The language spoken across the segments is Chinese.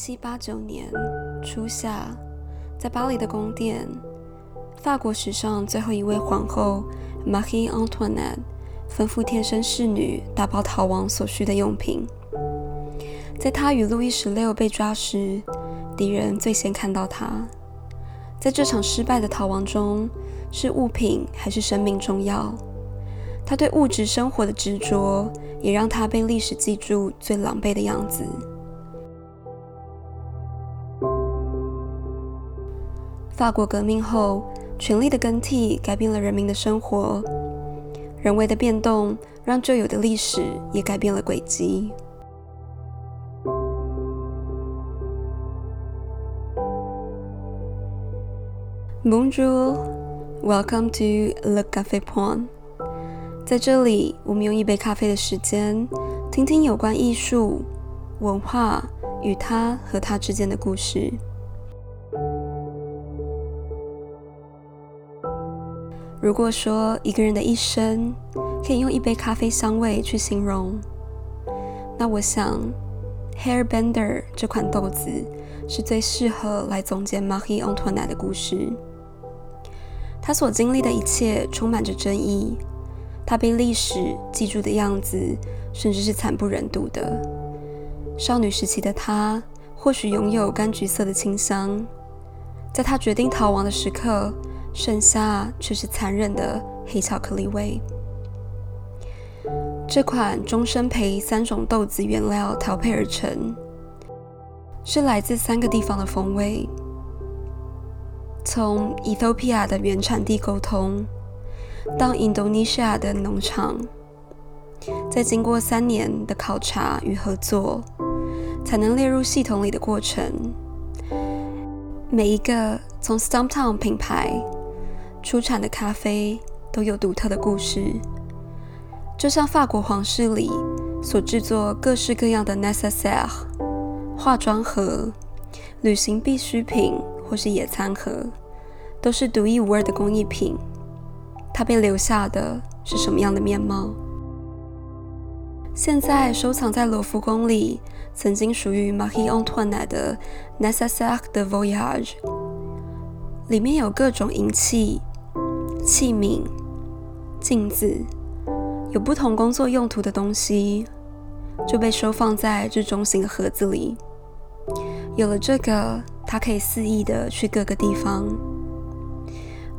七八九年初夏，在巴黎的宫殿，法国史上最后一位皇后 Marie Antoinette 吩咐贴身侍女打包逃亡所需的用品。在她与路易十六被抓时，敌人最先看到她。在这场失败的逃亡中，是物品还是生命重要？他对物质生活的执着，也让他被历史记住最狼狈的样子。法国革命后，权力的更替改变了人民的生活，人为的变动让旧有的历史也改变了轨迹。Bonjour, welcome to Le Café Point。在这里，我们用一杯咖啡的时间，听听有关艺术、文化与它和它之间的故事。如果说一个人的一生可以用一杯咖啡香味去形容，那我想，Hairbender 这款豆子是最适合来总结 Marie Antoinette 的故事。他所经历的一切充满着争议，他被历史记住的样子，甚至是惨不忍睹的。少女时期的她，或许拥有柑橘色的清香，在她决定逃亡的时刻，剩下却是残忍的黑巧克力味。这款终身培三种豆子原料调配而成，是来自三个地方的风味。从 Ethiopia 的原产地沟通，到 Indonesia 的农场，在经过三年的考察与合作，才能列入系统里的过程。每一个从 Stumptown 品牌出产的咖啡都有独特的故事，就像法国皇室里所制作各式各样的 necessaire 化妆盒、旅行必需品。或是野餐盒，都是独一无二的工艺品。它被留下的是什么样的面貌？现在收藏在罗浮宫里，曾经属于 Marie Antoinette 的 Necessaire de Voyage，里面有各种银器、器皿、镜子，有不同工作用途的东西，就被收放在这中型的盒子里。有了这个。他可以肆意的去各个地方，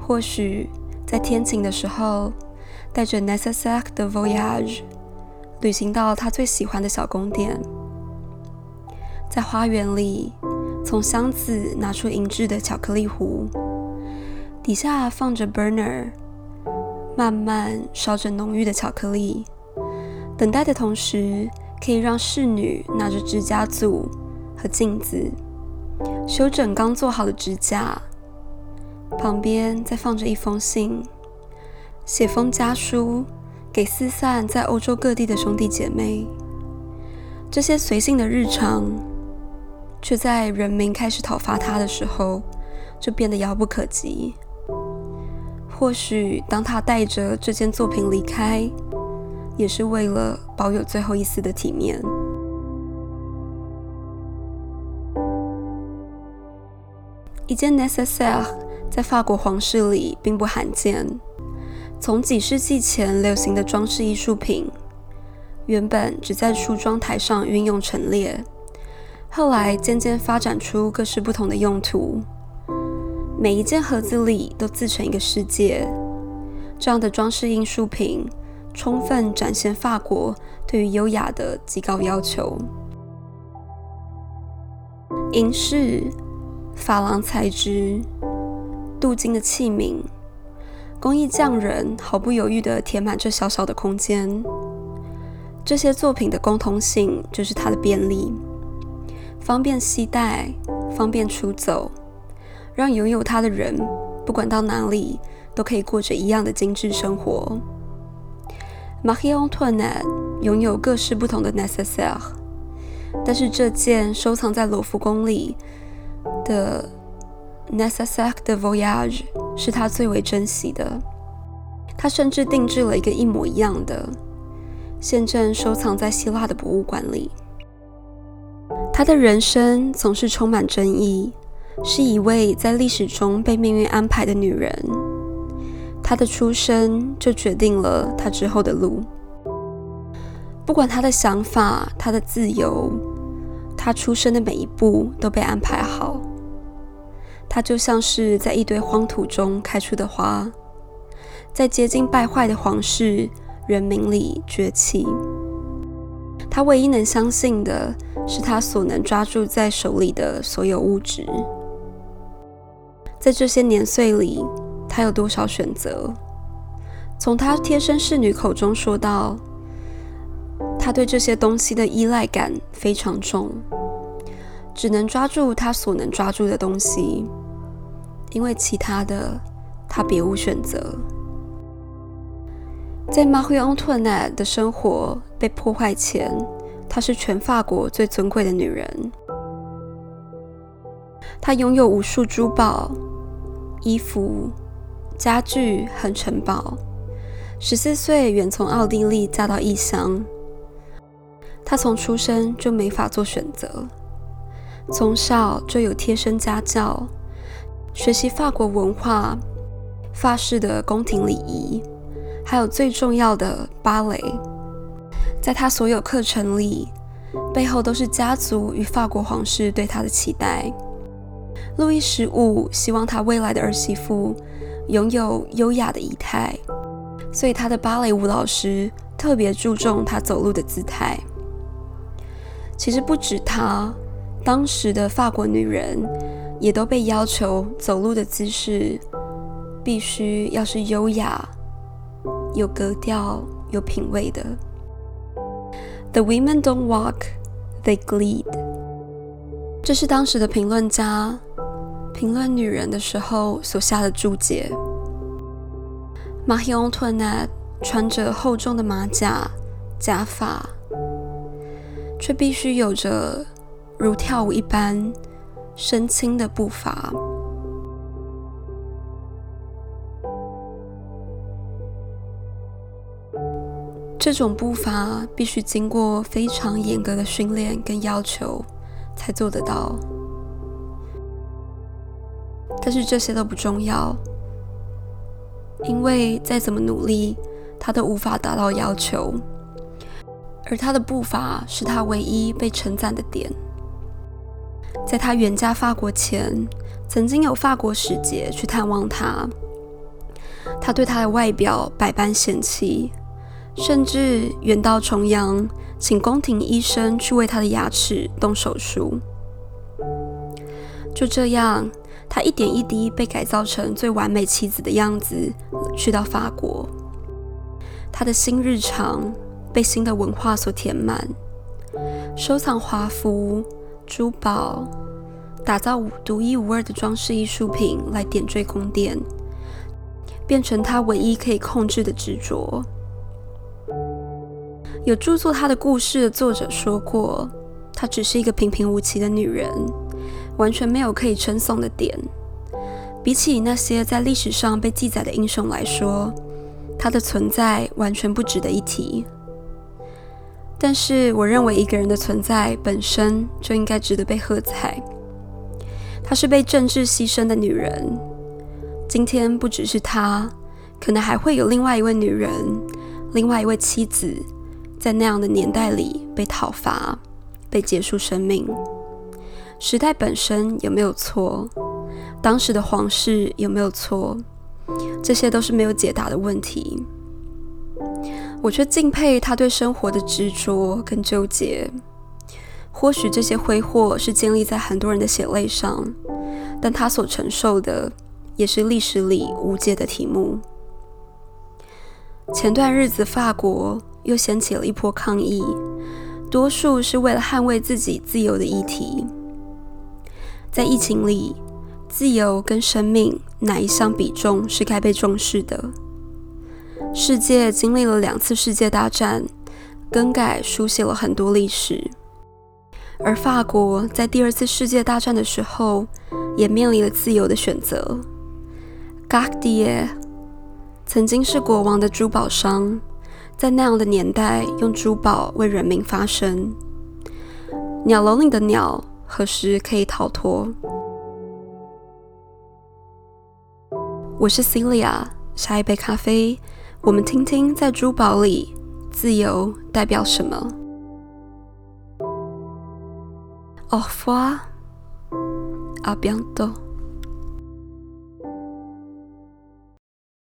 或许在天晴的时候，带着 Necessaire de Voyage 旅行到他最喜欢的小宫殿，在花园里从箱子拿出银质的巧克力壶，底下放着 burner，慢慢烧着浓郁的巧克力，等待的同时可以让侍女拿着指甲组和镜子。修整刚做好的指甲，旁边再放着一封信，写封家书给四散在欧洲各地的兄弟姐妹。这些随性的日常，却在人民开始讨伐他的时候，就变得遥不可及。或许当他带着这件作品离开，也是为了保有最后一丝的体面。一件 necessaire 在法国皇室里并不罕见。从几世纪前流行的装饰艺术品，原本只在梳妆台上运用陈列，后来渐渐发展出各式不同的用途。每一件盒子里都自成一个世界。这样的装饰艺术品，充分展现法国对于优雅的极高要求。银饰。珐琅材质、镀金的器皿，工艺匠人毫不犹豫地填满这小小的空间。这些作品的共通性就是它的便利，方便携带，方便出走，让拥有它的人不管到哪里都可以过着一样的精致生活。Marie Antoinette 拥有各式不同的 necessaire，但是这件收藏在罗浮宫里。的 Necessaire de Voyage 是他最为珍惜的，他甚至定制了一个一模一样的，现正收藏在希腊的博物馆里。她的人生总是充满争议，是一位在历史中被命运安排的女人。她的出生就决定了她之后的路。不管她的想法，她的自由，她出生的每一步都被安排好。她就像是在一堆荒土中开出的花，在接近败坏的皇室人民里崛起。她唯一能相信的是，她所能抓住在手里的所有物质。在这些年岁里，她有多少选择？从她贴身侍女口中说到，她对这些东西的依赖感非常重，只能抓住她所能抓住的东西。因为其他的，她别无选择。在马奎昂特奈的生活被破坏前，她是全法国最尊贵的女人。他拥有无数珠宝、衣服、家具和城堡。十四岁远从奥地利嫁到异乡。他从出生就没法做选择，从小就有贴身家教。学习法国文化、法式的宫廷礼仪，还有最重要的芭蕾，在他所有课程里，背后都是家族与法国皇室对他的期待。路易十五希望他未来的儿媳妇拥有优雅的仪态，所以他的芭蕾舞老师特别注重她走路的姿态。其实不止她，当时的法国女人。也都被要求走路的姿势必须要是优雅、有格调、有品味的。The women don't walk, they glide。这是当时的评论家评论女人的时候所下的注解。马希昂托奈穿着厚重的马甲、假发，却必须有着如跳舞一般。深轻的步伐，这种步伐必须经过非常严格的训练跟要求才做得到。但是这些都不重要，因为再怎么努力，他都无法达到要求，而他的步伐是他唯一被称赞的点。在他远嫁法国前，曾经有法国使节去探望他。他对他的外表百般嫌弃，甚至远到重阳，请宫廷医生去为他的牙齿动手术。就这样，他一点一滴被改造成最完美妻子的样子，去到法国。他的新日常被新的文化所填满，收藏华服。珠宝，打造独一无二的装饰艺术品来点缀宫殿，变成他唯一可以控制的执着。有著作他的故事的作者说过，她只是一个平平无奇的女人，完全没有可以称颂的点。比起那些在历史上被记载的英雄来说，她的存在完全不值得一提。但是，我认为一个人的存在本身就应该值得被喝彩。她是被政治牺牲的女人，今天不只是她，可能还会有另外一位女人，另外一位妻子，在那样的年代里被讨伐，被结束生命。时代本身有没有错？当时的皇室有没有错？这些都是没有解答的问题。我却敬佩他对生活的执着跟纠结。或许这些挥霍是建立在很多人的血泪上，但他所承受的也是历史里无解的题目。前段日子，法国又掀起了一波抗议，多数是为了捍卫自己自由的议题。在疫情里，自由跟生命哪一项比重是该被重视的？世界经历了两次世界大战，更改书写了很多历史，而法国在第二次世界大战的时候，也面临了自由的选择。g a r d i e 曾经是国王的珠宝商，在那样的年代，用珠宝为人民发声。鸟笼里的鸟何时可以逃脱？我是 Celia，下一杯咖啡，我们听听在珠宝里自由代表什么。Au revoir，à bientôt。